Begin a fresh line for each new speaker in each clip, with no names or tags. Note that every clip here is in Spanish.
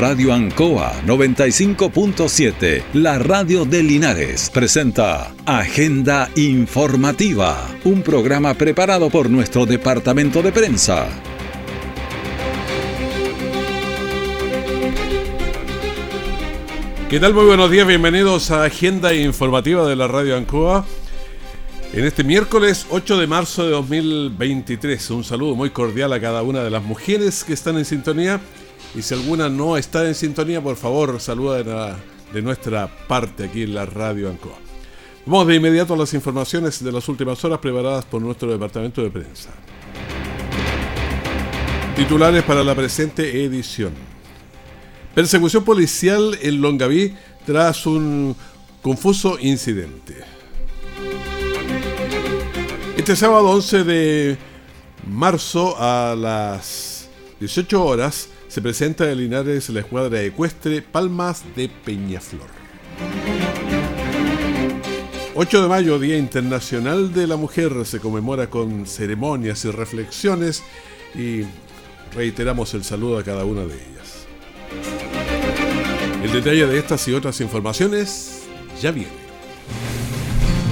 Radio Ancoa 95.7, la radio de Linares, presenta Agenda Informativa, un programa preparado por nuestro departamento de prensa.
¿Qué tal? Muy buenos días, bienvenidos a Agenda Informativa de la Radio Ancoa. En este miércoles 8 de marzo de 2023, un saludo muy cordial a cada una de las mujeres que están en sintonía. Y si alguna no está en sintonía, por favor, saluden de nuestra parte aquí en la Radio Ancoa. Vamos de inmediato a las informaciones de las últimas horas preparadas por nuestro departamento de prensa. Titulares para la presente edición. Persecución policial en Longaví tras un confuso incidente. Este sábado 11 de marzo a las 18 horas se presenta en Linares la escuadra ecuestre Palmas de Peñaflor. 8 de mayo, Día Internacional de la Mujer, se conmemora con ceremonias y reflexiones y reiteramos el saludo a cada una de ellas. El detalle de estas y otras informaciones ya viene.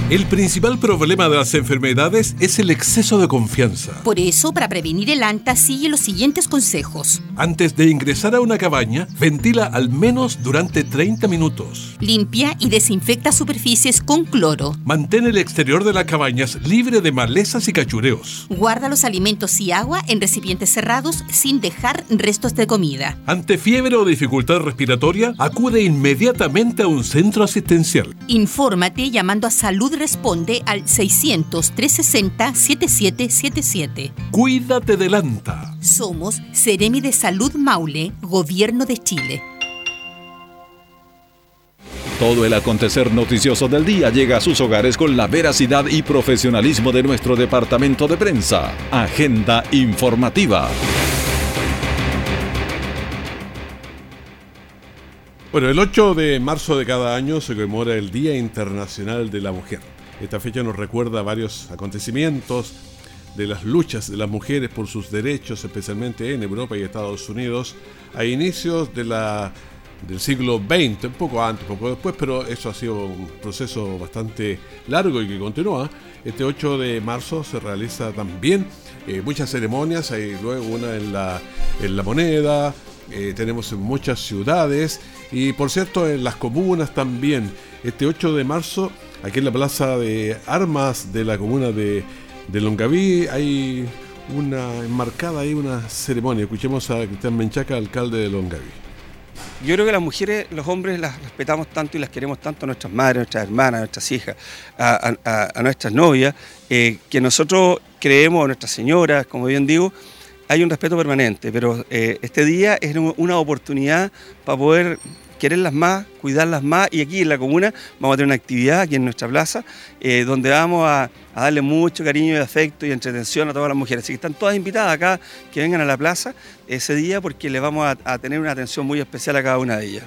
El principal problema de las enfermedades es el exceso de confianza.
Por eso, para prevenir el ANTA, sigue los siguientes consejos.
Antes de ingresar a una cabaña, ventila al menos durante 30 minutos.
Limpia y desinfecta superficies con cloro.
Mantén el exterior de las cabañas libre de malezas y cachureos.
Guarda los alimentos y agua en recipientes cerrados sin dejar restos de comida.
Ante fiebre o dificultad respiratoria, acude inmediatamente a un centro asistencial.
Infórmate llamando a Salud responde al 600-360-7777.
Cuídate delanta.
Somos Seremi de Salud Maule, Gobierno de Chile.
Todo el acontecer noticioso del día llega a sus hogares con la veracidad y profesionalismo de nuestro departamento de prensa. Agenda informativa.
Bueno, el 8 de marzo de cada año se conmemora el Día Internacional de la Mujer. Esta fecha nos recuerda varios acontecimientos de las luchas de las mujeres por sus derechos, especialmente en Europa y Estados Unidos, a inicios de la, del siglo XX, un poco antes, un poco después, pero eso ha sido un proceso bastante largo y que continúa. Este 8 de marzo se realiza también eh, muchas ceremonias, hay luego una en la, en la moneda, eh, tenemos en muchas ciudades y por cierto en las comunas también. Este 8 de marzo, aquí en la plaza de armas de la comuna de, Longaví, hay una enmarcada ahí una ceremonia. Escuchemos a Cristian Menchaca, alcalde de Longaví.
Yo creo que las mujeres, los hombres las respetamos tanto y las queremos tanto a nuestras madres, a nuestras hermanas, a nuestras hijas, a nuestras novias, eh, que nosotros creemos, a nuestras señoras, como bien digo, hay un respeto permanente, pero eh, este día es un- una oportunidad para poder quererlas más, cuidarlas más y aquí en la comuna vamos a tener una actividad aquí en nuestra plaza eh, donde vamos a, a darle mucho cariño y afecto y entretención a todas las mujeres. Así que están todas invitadas acá que vengan a la plaza ese día porque les vamos a, a tener una atención muy especial a cada una de ellas.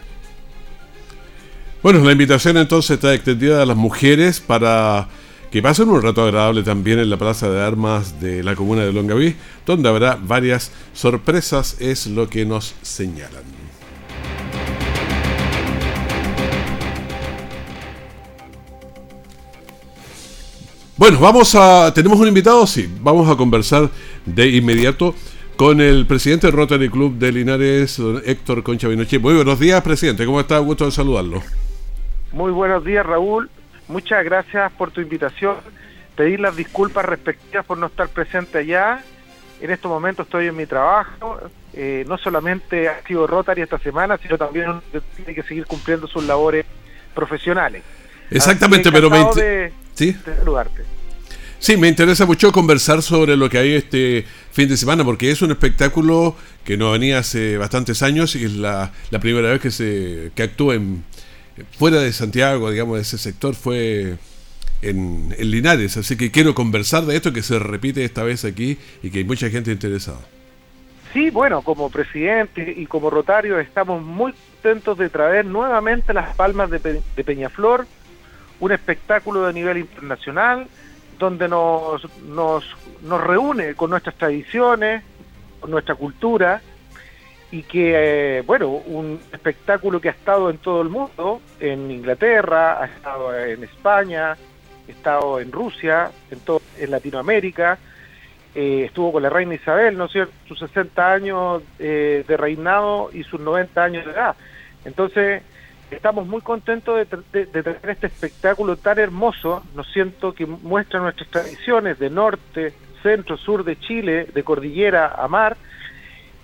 Bueno, la invitación entonces está extendida a las mujeres para que pasen un rato agradable también en la Plaza de Armas de la comuna de Longaví, donde habrá varias sorpresas, es lo que nos señalan. Bueno, vamos a. ¿Tenemos un invitado? Sí, vamos a conversar de inmediato con el presidente del Rotary Club de Linares, don Héctor Concha Binoche. Muy buenos días, presidente. ¿Cómo está? Gusto de saludarlo.
Muy buenos días, Raúl. Muchas gracias por tu invitación. Pedir las disculpas respectivas por no estar presente allá. En estos momentos estoy en mi trabajo. Eh, no solamente ha sido Rotary esta semana, sino también tiene que seguir cumpliendo sus labores profesionales.
Exactamente, pero me,
de,
¿sí?
de saludarte.
sí, me interesa mucho conversar sobre lo que hay este fin de semana, porque es un espectáculo que no venía hace bastantes años y es la, la primera vez que se que actúa en, fuera de Santiago, digamos, de ese sector, fue en, en Linares. Así que quiero conversar de esto que se repite esta vez aquí y que hay mucha gente interesada.
Sí, bueno, como presidente y como rotario estamos muy contentos de traer nuevamente las palmas de, Pe- de Peñaflor, un espectáculo de nivel internacional donde nos, nos, nos reúne con nuestras tradiciones, con nuestra cultura y que, eh, bueno, un espectáculo que ha estado en todo el mundo, en Inglaterra, ha estado en España, ha estado en Rusia, en, todo, en Latinoamérica, eh, estuvo con la reina Isabel, ¿no es cierto?, sus 60 años eh, de reinado y sus 90 años de edad. Entonces, estamos muy contentos de, tener este espectáculo tan hermoso, ¿no siento?, que muestra nuestras tradiciones de norte, centro, sur de Chile, de cordillera a mar,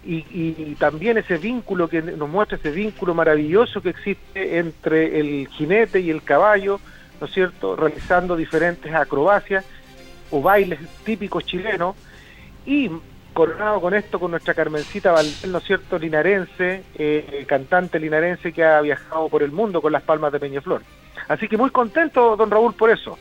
y, también ese vínculo que nos muestra, ese vínculo maravilloso que existe entre el jinete y el caballo, ¿no es cierto?, realizando diferentes acrobacias o bailes típicos chilenos, y coronado con esto con nuestra Carmencita Valdés, ¿no es cierto?, linarense, eh, cantante linarense que ha viajado por el mundo con las palmas de Peñaflor. Así que muy contento, don Raúl, por eso.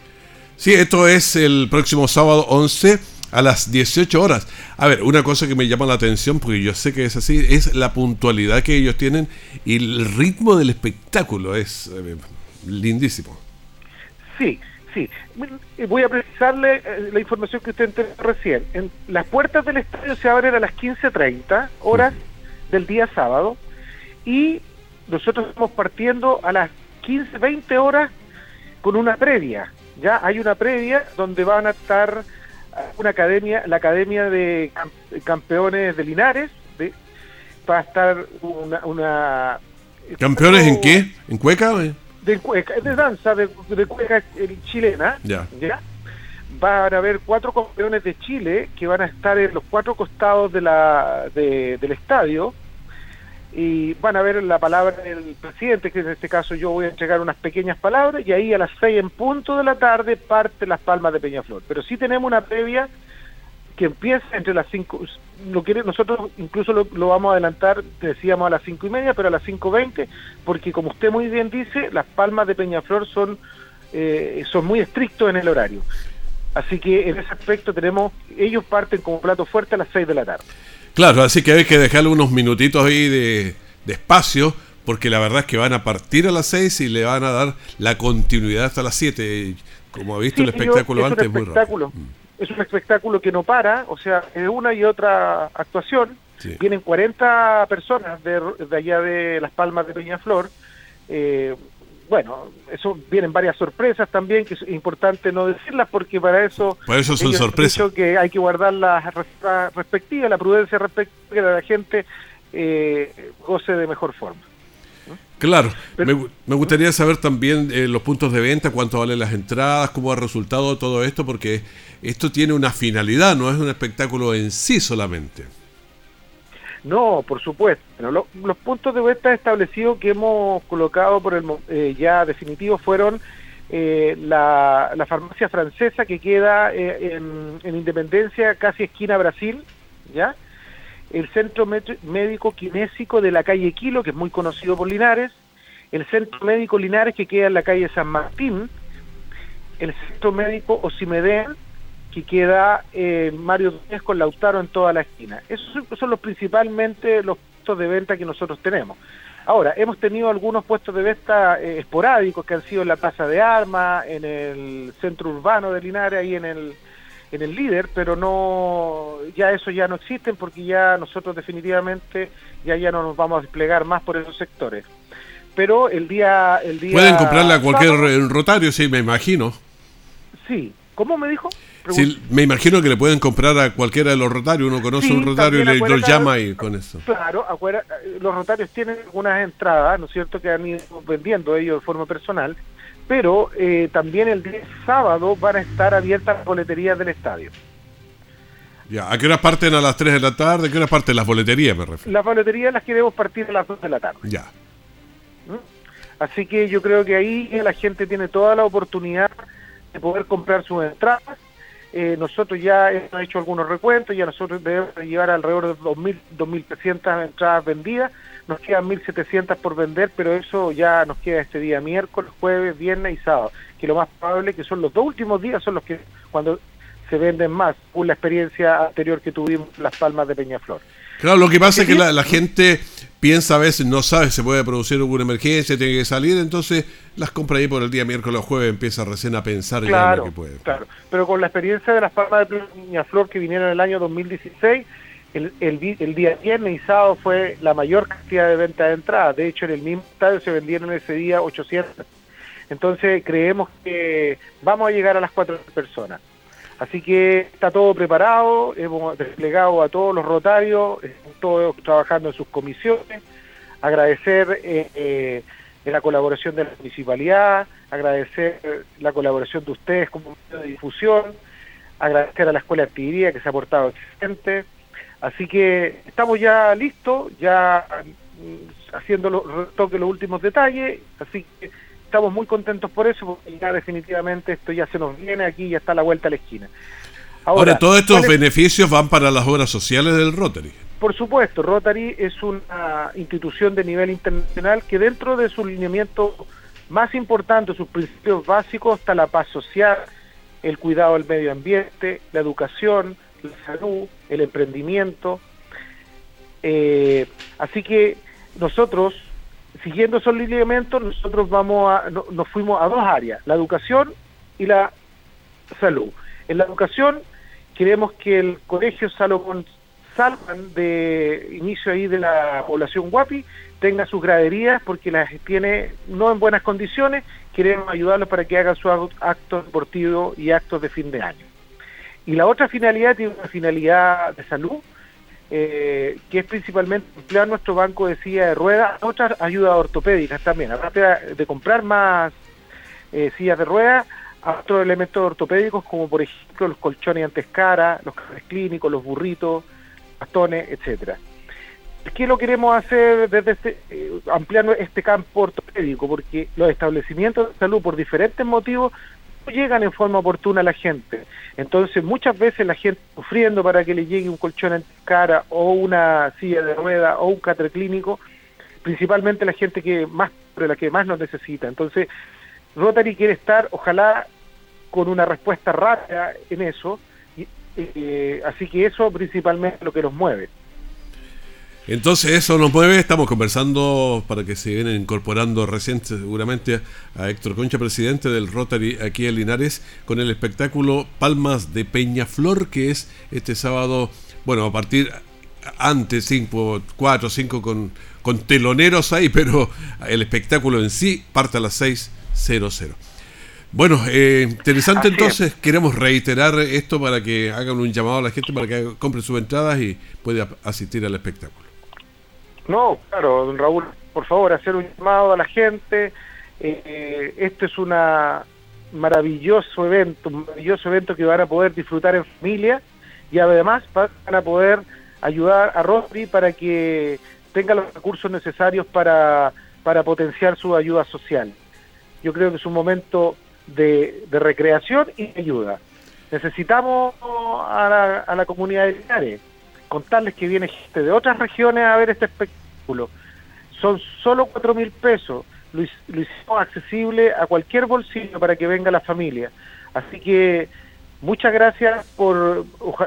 Sí, esto es el próximo sábado 11 a las 18 horas. A ver, una cosa que me llama la atención, porque yo sé que es así, es la puntualidad que ellos tienen y el ritmo del espectáculo es eh, lindísimo.
Sí, sí. Voy a precisarle eh, la información que usted entendió recién. En, las puertas del estadio se abren a las 15.30 horas del día sábado y nosotros estamos partiendo a las 15.20 horas con una previa. Ya hay una previa donde van a estar una academia, la Academia de Campeones de Linares, de, va a estar una... una
¿Campeones en qué? ¿En cueca?
De cueca, de danza, de, cueca chilena.
Ya.
¿ya? Van a haber cuatro campeones de Chile que van a estar en los cuatro costados de la, del estadio y van a ver la palabra del presidente, que en este caso yo voy a entregar unas pequeñas palabras, y ahí a las seis en punto de la tarde parte Las Palmas de Peñaflor. Pero sí tenemos una previa que empieza entre las cinco, lo quiere, nosotros incluso lo, vamos a adelantar, decíamos a las cinco y media, pero a las cinco veinte, porque como usted muy bien dice, Las Palmas de Peñaflor son, eh, son muy estrictos en el horario. Así que en ese aspecto tenemos, ellos parten como plato fuerte a las seis de la tarde.
Claro, así que hay que dejarle unos minutitos ahí de, espacio, porque la verdad es que van a partir a las 6 y le van a dar la continuidad hasta las 7. Como ha visto el espectáculo antes, es muy rápido.
Mm. Es un espectáculo que no para, o sea, es una y otra actuación. Vienen 40 personas de, de, allá de Las Palmas de Peñaflor. Eh, bueno, eso vienen varias sorpresas también, que es importante no decirlas porque para eso...
Por eso son sorpresas.
que hay que guardar la respectiva, la prudencia respectiva que la gente eh, goce de mejor forma.
Claro, me, gustaría saber también eh, los puntos de venta, cuánto valen las entradas, cómo ha resultado todo esto, porque esto tiene una finalidad, no es un espectáculo en sí solamente.
No, por supuesto. los puntos de venta establecidos que hemos colocado por el eh, ya definitivo fueron eh, la, farmacia francesa que queda eh, en, Independencia, casi esquina Brasil, ¿ya? El centro médico kinésico de la calle Quilo, que es muy conocido por Linares, el centro médico Linares que queda en la calle San Martín, el centro médico Osimedén, que queda eh, Mario Núñez con Lautaro en toda la esquina. Esos son los principalmente los puestos de venta que nosotros tenemos. Ahora, hemos tenido algunos puestos de venta eh, esporádicos que han sido en la Plaza de Armas, en el centro urbano de Linares, ahí en el, en el líder, pero no, ya eso ya no existen porque ya nosotros definitivamente ya ya no nos vamos a desplegar más por esos sectores. Pero el día, el día
pueden comprarla a cualquier rotario, sí, me imagino.
Sí, ¿cómo me dijo?
Sí, me imagino que le pueden comprar a cualquiera de los rotarios. Uno conoce un rotario y le, lo llama y con eso.
Claro, afuera, los rotarios tienen algunas entradas, ¿no es cierto?, que han ido vendiendo ellos de forma personal. Pero eh, también el día sábado van a estar abiertas las boleterías del estadio.
Ya, ¿a qué horas parten a las 3 de la tarde? ¿A qué horas parten las boleterías, me refiero?
Las boleterías las queremos partir a las 2 de la tarde.
Ya.
¿Mm? Así que yo creo que ahí la gente tiene toda la oportunidad de poder comprar sus entradas. Eh, nosotros ya hemos hecho algunos recuentos, ya nosotros debemos llevar alrededor de 2.000, 2.300 entradas vendidas, nos quedan 1.700 por vender, pero eso ya nos queda este día miércoles, jueves, viernes y sábado, que lo más probable que son los dos últimos días son los que cuando se venden más, por la experiencia anterior que tuvimos en Las Palmas de Peñaflor.
Claro, lo que pasa es que la, gente piensa a veces, no sabe, se puede producir alguna emergencia, tiene que salir, entonces las compra ahí por el día miércoles o jueves, empieza recién a pensar ya en lo que puede.
Claro, pero con la experiencia de las palmas de Peñaflor que vinieron en el año 2016, el, el, día viernes y sábado fue la mayor cantidad de venta de entradas. De hecho, en el mismo estadio se vendieron ese día 800. Entonces, creemos que vamos a llegar a las cuatro personas. Así que está todo preparado, hemos desplegado a todos los rotarios, todos trabajando en sus comisiones, agradecer eh, eh, la colaboración de la municipalidad, agradecer la colaboración de ustedes como medio de difusión, agradecer a la Escuela de Artillería que se ha portado excelente. Así que estamos ya listos, ya mm, haciendo los retoques, los últimos detalles, así que estamos muy contentos por eso, porque ya definitivamente esto ya se nos viene aquí, ya está a la vuelta a la esquina.
Ahora, todos estos beneficios van para las obras sociales del Rotary.
Por supuesto, Rotary es una institución de nivel internacional que dentro de su lineamiento más importante, sus principios básicos, está la paz social, el cuidado del medio ambiente, la educación, la salud, el emprendimiento. Eh, así que nosotros, siguiendo esos lineamientos, nosotros vamos a, nos fuimos a dos áreas, la educación y la salud. En la educación queremos que el colegio Salomón salgan de inicio ahí de la población Guapi, tenga sus graderías porque las tiene no en buenas condiciones, queremos ayudarlos para que hagan sus actos deportivos y actos de fin de año. Y la otra finalidad tiene una finalidad de salud, eh, que es principalmente emplear nuestro banco de silla de ruedas, otras ayudas ortopédicas también, aparte de comprar más eh, sillas de ruedas, a otros elementos ortopédicos como por ejemplo los colchones antescara, los cables clínicos, los burritos, bastones, etcétera. ¿Qué lo queremos hacer desde este, eh, este campo ortopédico? Porque los establecimientos de salud, por diferentes motivos, llegan en forma oportuna a la gente. Entonces, muchas veces la gente sufriendo para que le llegue un colchón en cara o una silla de rueda o un catre clínico, principalmente la gente que más, la que más nos necesita. Entonces, Rotary quiere estar, ojalá, con una respuesta rápida en eso, eh, así que eso principalmente es lo que nos mueve.
Entonces eso nos mueve, estamos conversando para que se vienen incorporando reciente seguramente a Héctor Concha, presidente del Rotary aquí en Linares, con el espectáculo Palmas de Peñaflor, que es este sábado, bueno, a partir antes, 5, 4, 5 con, con teloneros ahí, pero el espectáculo en sí parte a las 6.00. Bueno, eh, interesante entonces, queremos reiterar esto para que hagan un llamado a la gente para que compre sus entradas y pueda asistir al espectáculo.
No, claro, don Raúl, por favor, hacer un llamado a la gente. Eh, este es un maravilloso evento, un maravilloso evento que van a poder disfrutar en familia y además van a poder ayudar a Rotary para que tenga los recursos necesarios para, para potenciar su ayuda social. Yo creo que es un momento de, recreación y de ayuda. Necesitamos a la, a la comunidad de Linares contarles que viene gente de otras regiones a ver este espectáculo. Son solo cuatro mil pesos. Lo, hicimos accesible a cualquier bolsillo para que venga la familia. Así que muchas gracias por,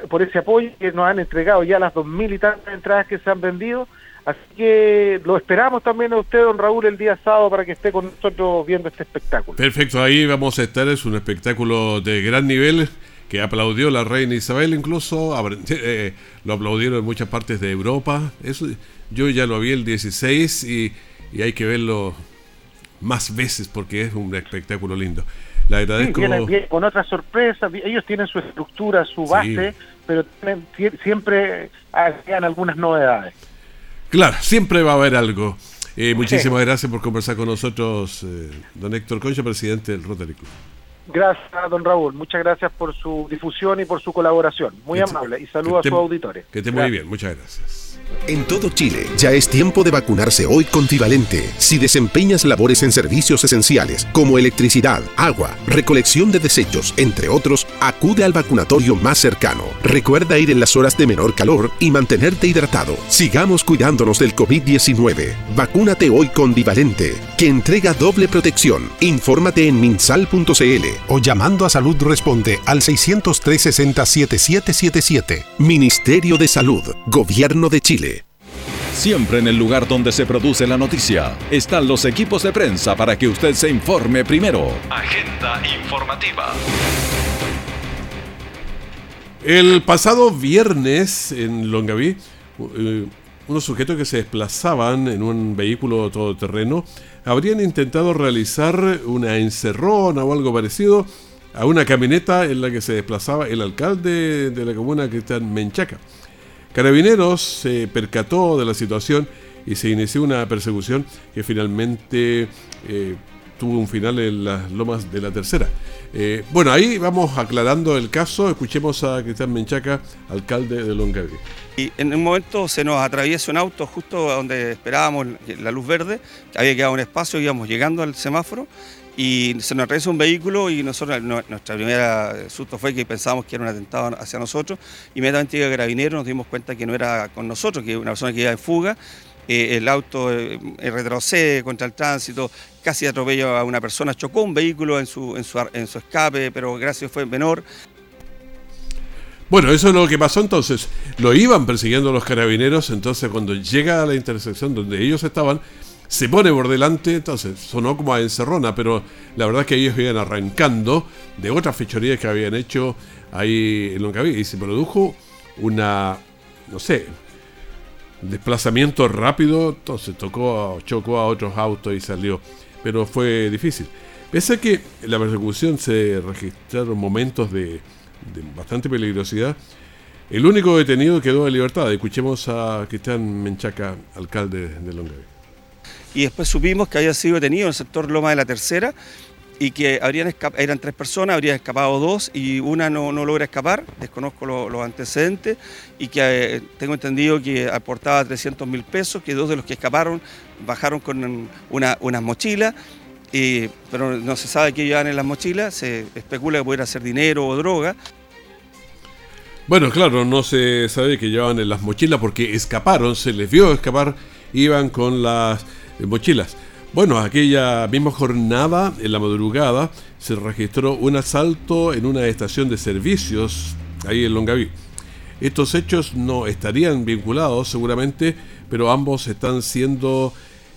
por ese apoyo que nos han entregado ya las dos mil y tantas entradas que se han vendido. Así que lo esperamos también a usted, don Raúl, el día sábado para que esté con nosotros viendo este espectáculo.
Perfecto, ahí vamos a estar. Es un espectáculo de gran nivel que aplaudió la reina Isabel incluso, eh, lo aplaudieron en muchas partes de Europa. Eso, yo ya lo vi el 16 y, hay que verlo más veces porque es un espectáculo lindo. Le agradezco.
con otras sorpresas, ellos tienen su estructura, su base, pero siempre hagan algunas novedades.
Claro, siempre va a haber algo. Eh, muchísimas gracias por conversar con nosotros, eh, don Héctor Concha, presidente del Rotary Club.
Gracias, don Raúl. Muchas gracias por su difusión y por su colaboración. Muy amable. Y saludo a sus auditores.
Que esté muy bien. Muchas gracias.
En todo Chile, ya es tiempo de vacunarse hoy con Trivalente. Si desempeñas labores en servicios esenciales como electricidad, agua, recolección de desechos, entre otros, acude al vacunatorio más cercano. Recuerda ir en las horas de menor calor y mantenerte hidratado. Sigamos cuidándonos del COVID-19. Vacúnate hoy con Divalente, que entrega doble protección. Infórmate en minsal.cl o llamando a Salud Responde al 603 60 7777. Ministerio de Salud, Gobierno de Chile.
Siempre en el lugar donde se produce la noticia están los equipos de prensa para que usted se informe primero. Agenda informativa.
El pasado viernes en Longaví, eh, unos sujetos que se desplazaban en un vehículo todoterreno habrían intentado realizar una encerrona o algo parecido a una camioneta en la que se desplazaba el alcalde de la comuna Cristian Menchaca. Carabineros se percató de la situación y se inició una persecución que finalmente eh, tuvo un final en las lomas de la tercera. Eh, bueno, ahí vamos aclarando el caso. Escuchemos a Cristian Menchaca, alcalde de Longaví.
Y en un momento se nos atraviesa un auto justo donde esperábamos la luz verde, había quedado un espacio, íbamos llegando al semáforo y se nos atraviesa un vehículo y nosotros, nuestra primera susto fue que pensábamos que era un atentado hacia nosotros. Inmediatamente llega carabinero, nos dimos cuenta que no era con nosotros, que era una persona que iba en fuga. Eh, el auto eh, retrocede contra el tránsito, casi atropella a una persona, chocó un vehículo en su, en su, en su escape, pero gracias fue menor.
Bueno, eso es lo que pasó entonces. Lo iban persiguiendo los carabineros, entonces cuando llega a la intersección donde ellos estaban, se pone por delante, entonces sonó como a encerrona, pero la verdad es que ellos iban arrancando de otras fechorías que habían hecho ahí en Longaví y se produjo una, no sé, desplazamiento rápido, entonces tocó, chocó a otros autos y salió, pero fue difícil. Pese a que la persecución se registraron momentos de, de bastante peligrosidad, el único detenido quedó en libertad. Escuchemos a Cristian Menchaca, alcalde de Longaví
y después supimos que había sido detenido en el sector Loma de la Tercera y que habrían eran tres personas, habrían escapado dos y una no, logra escapar, desconozco los antecedentes, y que eh, tengo entendido que aportaba 300 mil pesos, que dos de los que escaparon bajaron con una, unas mochilas, pero no se sabe qué llevan en las mochilas, se especula que pudiera ser dinero o droga.
Bueno, claro, no se sabe qué llevaban en las mochilas porque escaparon, se les vio escapar, iban con las mochilas. Bueno, aquella misma jornada, en la madrugada, se registró un asalto en una estación de servicios ahí en Longaví. Estos hechos no estarían vinculados seguramente, pero ambos están siendo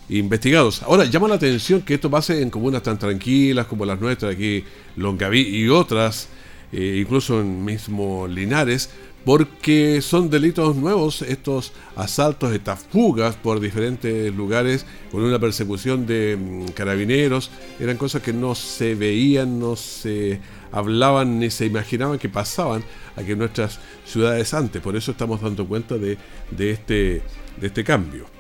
investigados. Ahora, llama la atención que esto pase en comunas tan tranquilas como las nuestras, aquí Longaví y otras, eh, incluso en mismo Linares, porque son delitos nuevos estos asaltos, estas fugas por diferentes lugares con una persecución de mm, carabineros, eran cosas que no se veían, no se hablaban ni se imaginaban que pasaban aquí en nuestras ciudades antes, por eso estamos dando cuenta de, este, de este cambio.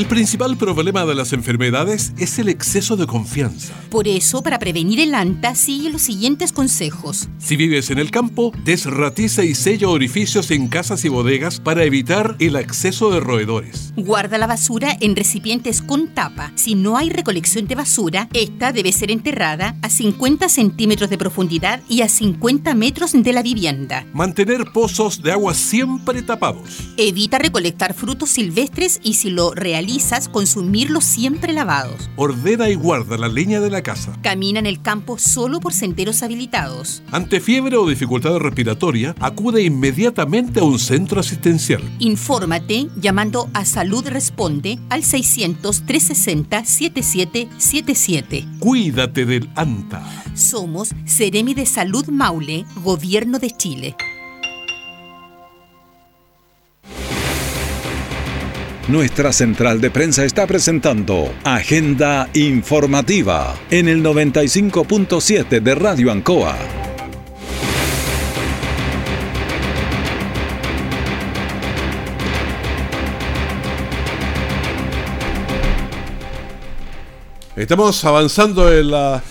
El principal problema de las enfermedades es el exceso de confianza.
Por eso, para prevenir el ANTA, sigue los siguientes consejos.
Si vives en el campo, desratiza y sella orificios en casas y bodegas para evitar el acceso de roedores.
Guarda la basura en recipientes con tapa. Si no hay recolección de basura, esta debe ser enterrada a 50 centímetros de profundidad y a 50 metros de la vivienda.
Mantener pozos de agua siempre tapados.
Evita recolectar frutos silvestres y si lo realizas, consumirlos siempre lavados.
Ordena y guarda la leña de la casa.
Camina en el campo solo por senderos habilitados.
Ante fiebre o dificultad respiratoria, acude inmediatamente a un centro asistencial.
Infórmate llamando a Salud Responde al 600-360-7777.
Cuídate del ANTA.
Somos Seremi de Salud Maule, Gobierno de Chile.
Nuestra central de prensa está presentando Agenda Informativa en el 95.7 de Radio Ancoa.
Estamos avanzando en la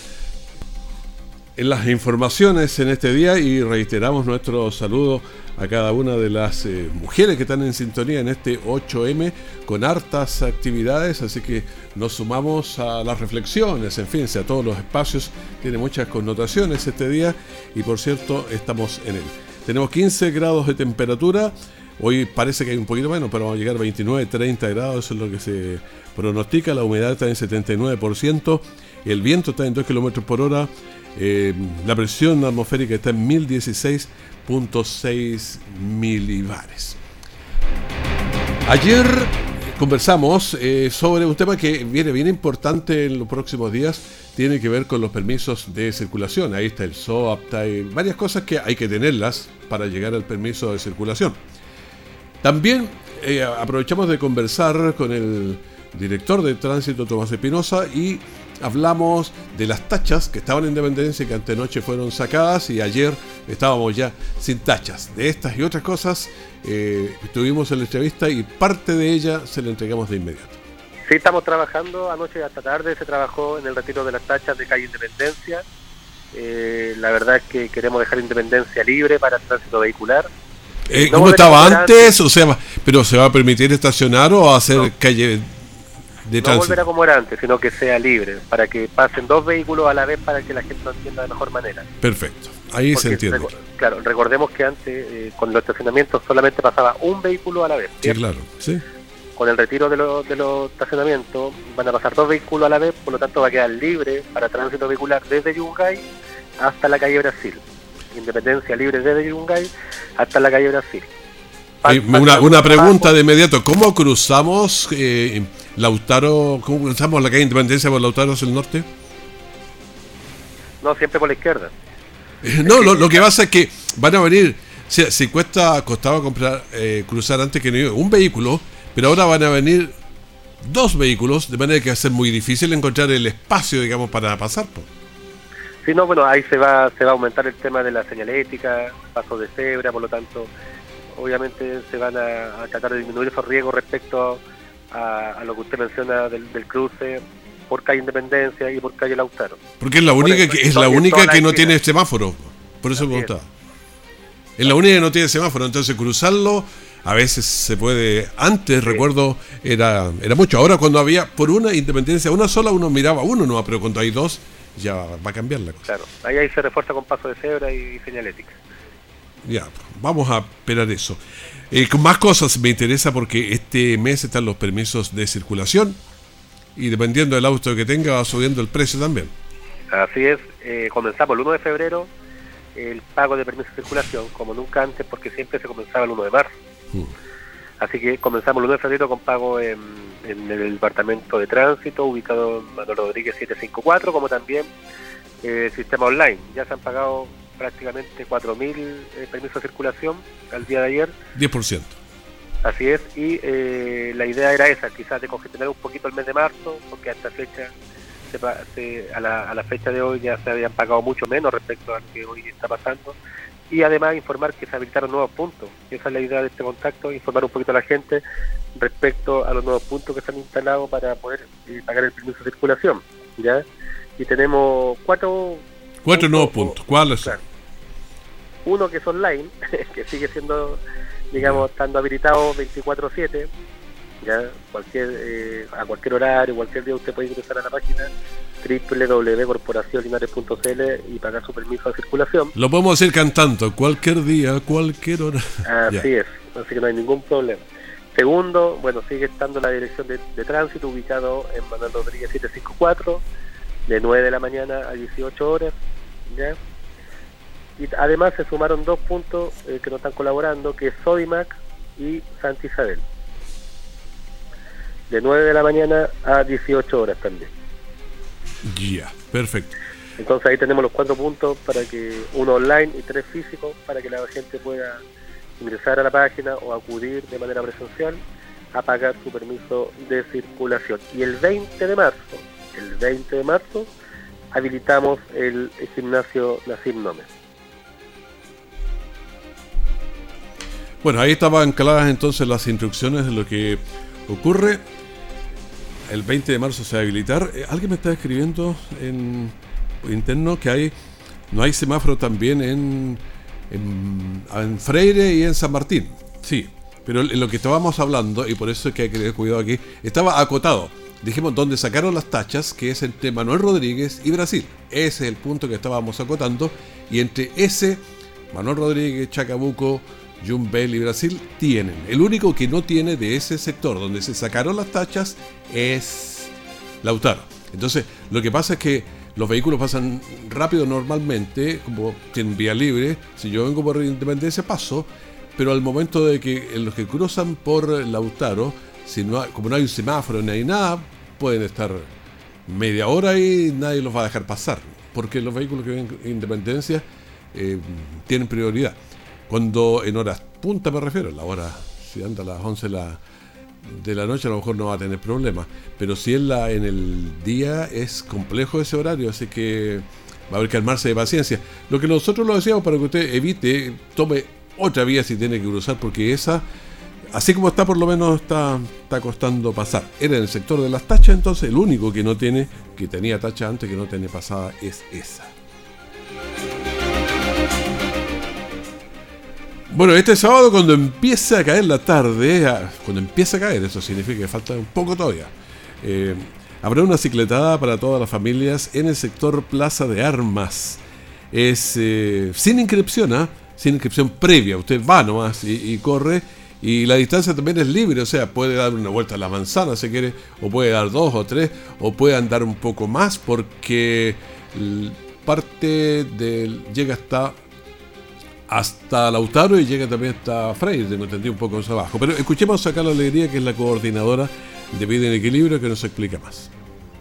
las informaciones en este día y reiteramos nuestro saludo a cada una de las eh, mujeres que están en sintonía en este 8M con hartas actividades, así que nos sumamos a las reflexiones, en fin, a todos los espacios, tiene muchas connotaciones este día y por cierto estamos en él. Tenemos 15 grados de temperatura, hoy parece que hay un poquito menos, pero vamos a llegar a 29, 30 grados, eso es lo que se pronostica, la humedad está en 79%, el viento está en 2 kilómetros por hora, eh, la presión atmosférica está en 1016.6 milibares. Ayer conversamos eh, sobre un tema que viene bien importante en los próximos días, tiene que ver con los permisos de circulación. Ahí está el SOAP, hay varias cosas que hay que tenerlas para llegar al permiso de circulación. También eh, aprovechamos de conversar con el director de tránsito Tomás Espinosa y hablamos de las tachas que estaban en Independencia y que antenoche fueron sacadas y ayer estábamos ya sin tachas. De estas y otras cosas eh, estuvimos en la entrevista y parte de ella se la entregamos de inmediato.
Sí, estamos trabajando. Anoche hasta tarde se trabajó en el retiro de las tachas de calle Independencia. Eh, la verdad es que queremos dejar Independencia libre para el tránsito vehicular.
Eh, ¿Cómo estaba antes? O sea, ¿pero se va a permitir estacionar o hacer calle de
no volverá como era antes, sino que sea libre, para que pasen dos vehículos a la vez para que la gente lo entienda de mejor manera.
Perfecto, ahí se entiende.
claro, recordemos que antes eh, con los estacionamientos solamente pasaba un vehículo a la vez.
Sí, claro, sí.
Con el retiro de, de los estacionamientos van a pasar dos vehículos a la vez, por lo tanto va a quedar libre para tránsito vehicular desde Yungay hasta la calle Brasil. Independencia libre desde Yungay hasta la calle Brasil.
una, una, pregunta de inmediato, ¿cómo cruzamos eh, Lautaro, ¿cómo cruzamos la calle Independencia por Lautaro hacia el norte?
No, siempre por la izquierda.
Eh, no, lo, que pasa es que van a venir, si, si cuesta, costaba comprar, eh, cruzar antes que no un vehículo, pero ahora van a venir dos vehículos, de manera que va a ser muy difícil encontrar el espacio, digamos, para pasar.
Sí, no, bueno, ahí se va, se va a aumentar el tema de la señalética, paso de cebra, por lo tanto, obviamente se van a, a tratar de disminuir esos riesgos respecto a a, lo que usted menciona del, cruce por calle Independencia y por calle Lautaro.
Porque es la única que es la única que no tiene semáforo. Por eso me gustaba. Es la única que no tiene semáforo, entonces cruzarlo a veces se puede. Antes recuerdo era era mucho. Ahora cuando había por una independencia, una sola, uno miraba uno, no, pero cuando hay dos ya va a cambiar la cosa.
Claro, ahí, ahí se refuerza con paso de cebra y señalética.
Ya, vamos a esperar eso. Eh, con más cosas me interesa porque este mes están los permisos de circulación y dependiendo del auto que tenga va subiendo el precio también.
Así es, eh, comenzamos el 1 de febrero el pago de permisos de circulación, como nunca antes, porque siempre se comenzaba el 1 de marzo. Mm. Así que comenzamos el 1 de febrero con pago en, el departamento de tránsito, ubicado en Manuel Rodríguez 754, como también el eh, sistema online. Ya se han pagado prácticamente 4.000 eh, permisos de circulación al día de ayer.
10%.
Así es, y eh, la idea era esa, quizás de congestionar un poquito el mes de marzo, porque a esta fecha, a, la, fecha de hoy ya se habían pagado mucho menos respecto a lo que hoy está pasando, y además informar que se habilitaron nuevos puntos. Esa es la idea de este contacto, informar un poquito a la gente respecto a los nuevos puntos que se han instalado para poder eh, pagar el permiso de circulación. ¿ya? Y tenemos cuatro...
Cuatro nuevos puntos, ¿cuáles son?
Uno que es online, que sigue siendo, digamos, estando habilitado 24/7, ya cualquier eh, a cualquier horario, cualquier día usted puede ingresar a la página www.corporacionlinares.cl y pagar su permiso de circulación.
Lo podemos hacer cantando, cualquier día, cualquier hora.
Así es, así que no hay ningún problema. Segundo, bueno, sigue estando la dirección de, de tránsito ubicado en Manuel Rodríguez 754, de 9 de la mañana a 18 horas, ¿ya? Y además se sumaron dos puntos eh, que nos están colaborando, que es Sodimac y Santa Isabel. De 9 de la mañana a 18 horas también.
Ya, perfecto.
Entonces ahí tenemos los cuatro puntos para que uno online y tres físicos para que la gente pueda ingresar a la página o acudir de manera presencial a pagar su permiso de circulación. Y el 20 de marzo, el 20 de marzo, habilitamos el, gimnasio Nasim Nómez.
Bueno, ahí estaban claras entonces las instrucciones de lo que ocurre. El 20 de marzo se va a habilitar. Eh, alguien me está escribiendo en interno que hay no hay semáforo también en, en, Freire y en San Martín. Sí, pero en lo que estábamos hablando, y por eso es que hay que tener cuidado aquí, estaba acotado. Dijimos donde sacaron las tachas, que es entre Manuel Rodríguez y Brasil. Ese es el punto que estábamos acotando. Y entre ese, Manuel Rodríguez, Chacabuco, Jumbel y Brasil tienen. El único que no tiene de ese sector donde se sacaron las tachas es Lautaro. Entonces, lo que pasa es que los vehículos pasan rápido normalmente, como tienen vía libre. Si yo vengo por Independencia, paso. Pero al momento de que los que cruzan por Lautaro como no hay un semáforo ni hay nada, pueden estar media hora y nadie los va a dejar pasar, porque los vehículos que vienen en Independencia eh, tienen prioridad. Cuando en horas punta me refiero, la hora, si anda a las 11 de la, de la noche a lo mejor no va a tener problemas, pero si es la, en el día es complejo ese horario, así que va a haber que armarse de paciencia. Lo que nosotros lo decíamos para que usted evite, tome otra vía si tiene que cruzar, porque esa, así como está, por lo menos está, está costando pasar. Era en el sector de las tachas, entonces el único que no tiene, que tenía tacha antes, que no tiene pasada, es esa. Bueno, este sábado cuando empieza a caer la tarde, ah, cuando empieza a caer, eso significa que falta un poco todavía. Eh, habrá una cicletada para todas las familias en el sector Plaza de Armas. Es eh, sin inscripción, ¿ah? sin inscripción previa. Usted va nomás y, corre. Y la distancia también es libre, o sea, puede dar una vuelta a la manzana si quiere, o puede dar dos o tres, o puede andar un poco más porque parte del llega hasta hasta Lautaro y llega también hasta Freire, tengo entendido un poco más abajo. Pero escuchemos a Carla Alegría, que es la coordinadora de Vida en Equilibrio, que nos explica más.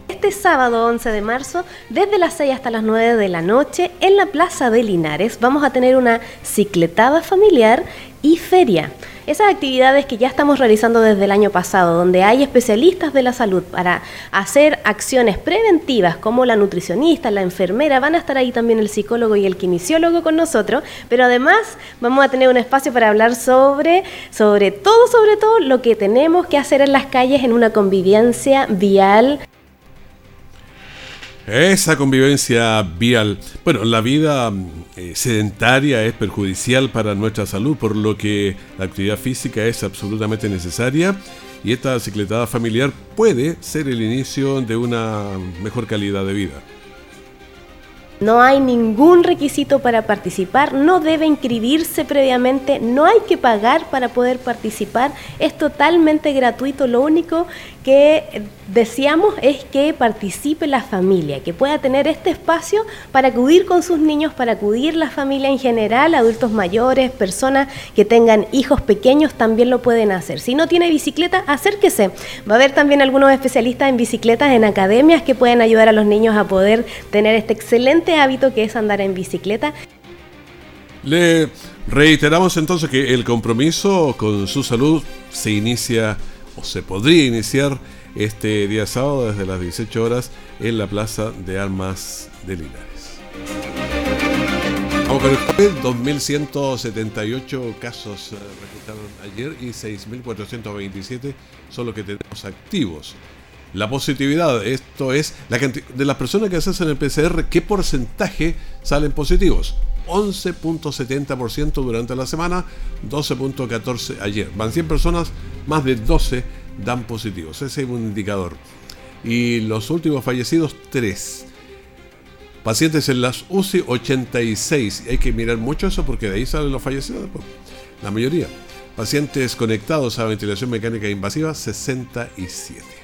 Este sábado 11 de marzo, desde las 6 hasta las 9 de la noche, en la Plaza de Linares, vamos a tener una cicletada familiar y feria. Esas actividades que ya estamos realizando desde el año pasado, donde hay especialistas de la salud para hacer acciones preventivas como la nutricionista, la enfermera, van a estar ahí también el psicólogo y el kinesiólogo con nosotros, pero además vamos a tener un espacio para hablar sobre, sobre todo, sobre todo lo que tenemos que hacer en las calles en una convivencia vial.
Esa convivencia vial. Bueno, la vida eh, sedentaria es perjudicial para nuestra salud, por lo que la actividad física es absolutamente necesaria y esta bicicletada familiar puede ser el inicio de una mejor calidad de vida.
No hay ningún requisito para participar, no debe inscribirse previamente, no hay que pagar para poder participar, es totalmente gratuito, lo único que deseamos es que participe la familia, que pueda tener este espacio para acudir con sus niños, para acudir la familia en general, adultos mayores, personas que tengan hijos pequeños también lo pueden hacer. Si no tiene bicicleta, acérquese. Va a haber también algunos especialistas en bicicletas en academias que pueden ayudar a los niños a poder tener este excelente hábito que es andar en bicicleta.
Le reiteramos entonces que el compromiso con su salud se inicia se podría iniciar este día sábado desde las 18 horas en la Plaza de Armas de Linares. Vamos con el 2.178 casos eh, registraron ayer y 6.427 son los que tenemos activos. La positividad, esto es de las personas que hacen el PCR, ¿qué porcentaje salen positivos? 11.70% durante la semana, 12.14 ayer. Van 100 personas, más de 12 dan positivos. Ese es un indicador. Y los últimos fallecidos, 3. Pacientes en las UCI, 86. Hay que mirar mucho eso porque de ahí salen los fallecidos. La mayoría. Pacientes conectados a ventilación mecánica invasiva, 67.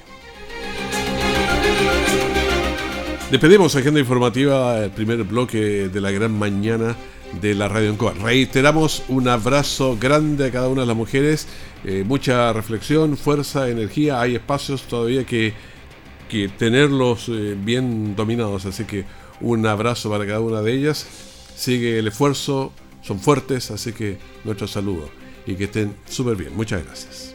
Despedimos agenda informativa, el primer bloque de la gran mañana de la Radio Encoa. Reiteramos un abrazo grande a cada una de las mujeres, eh, mucha reflexión, fuerza, energía. Hay espacios todavía que, que tenerlos eh, bien dominados, así que un abrazo para cada una de ellas. Sigue el esfuerzo, son fuertes, así que nuestro saludo y que estén súper bien. Muchas gracias.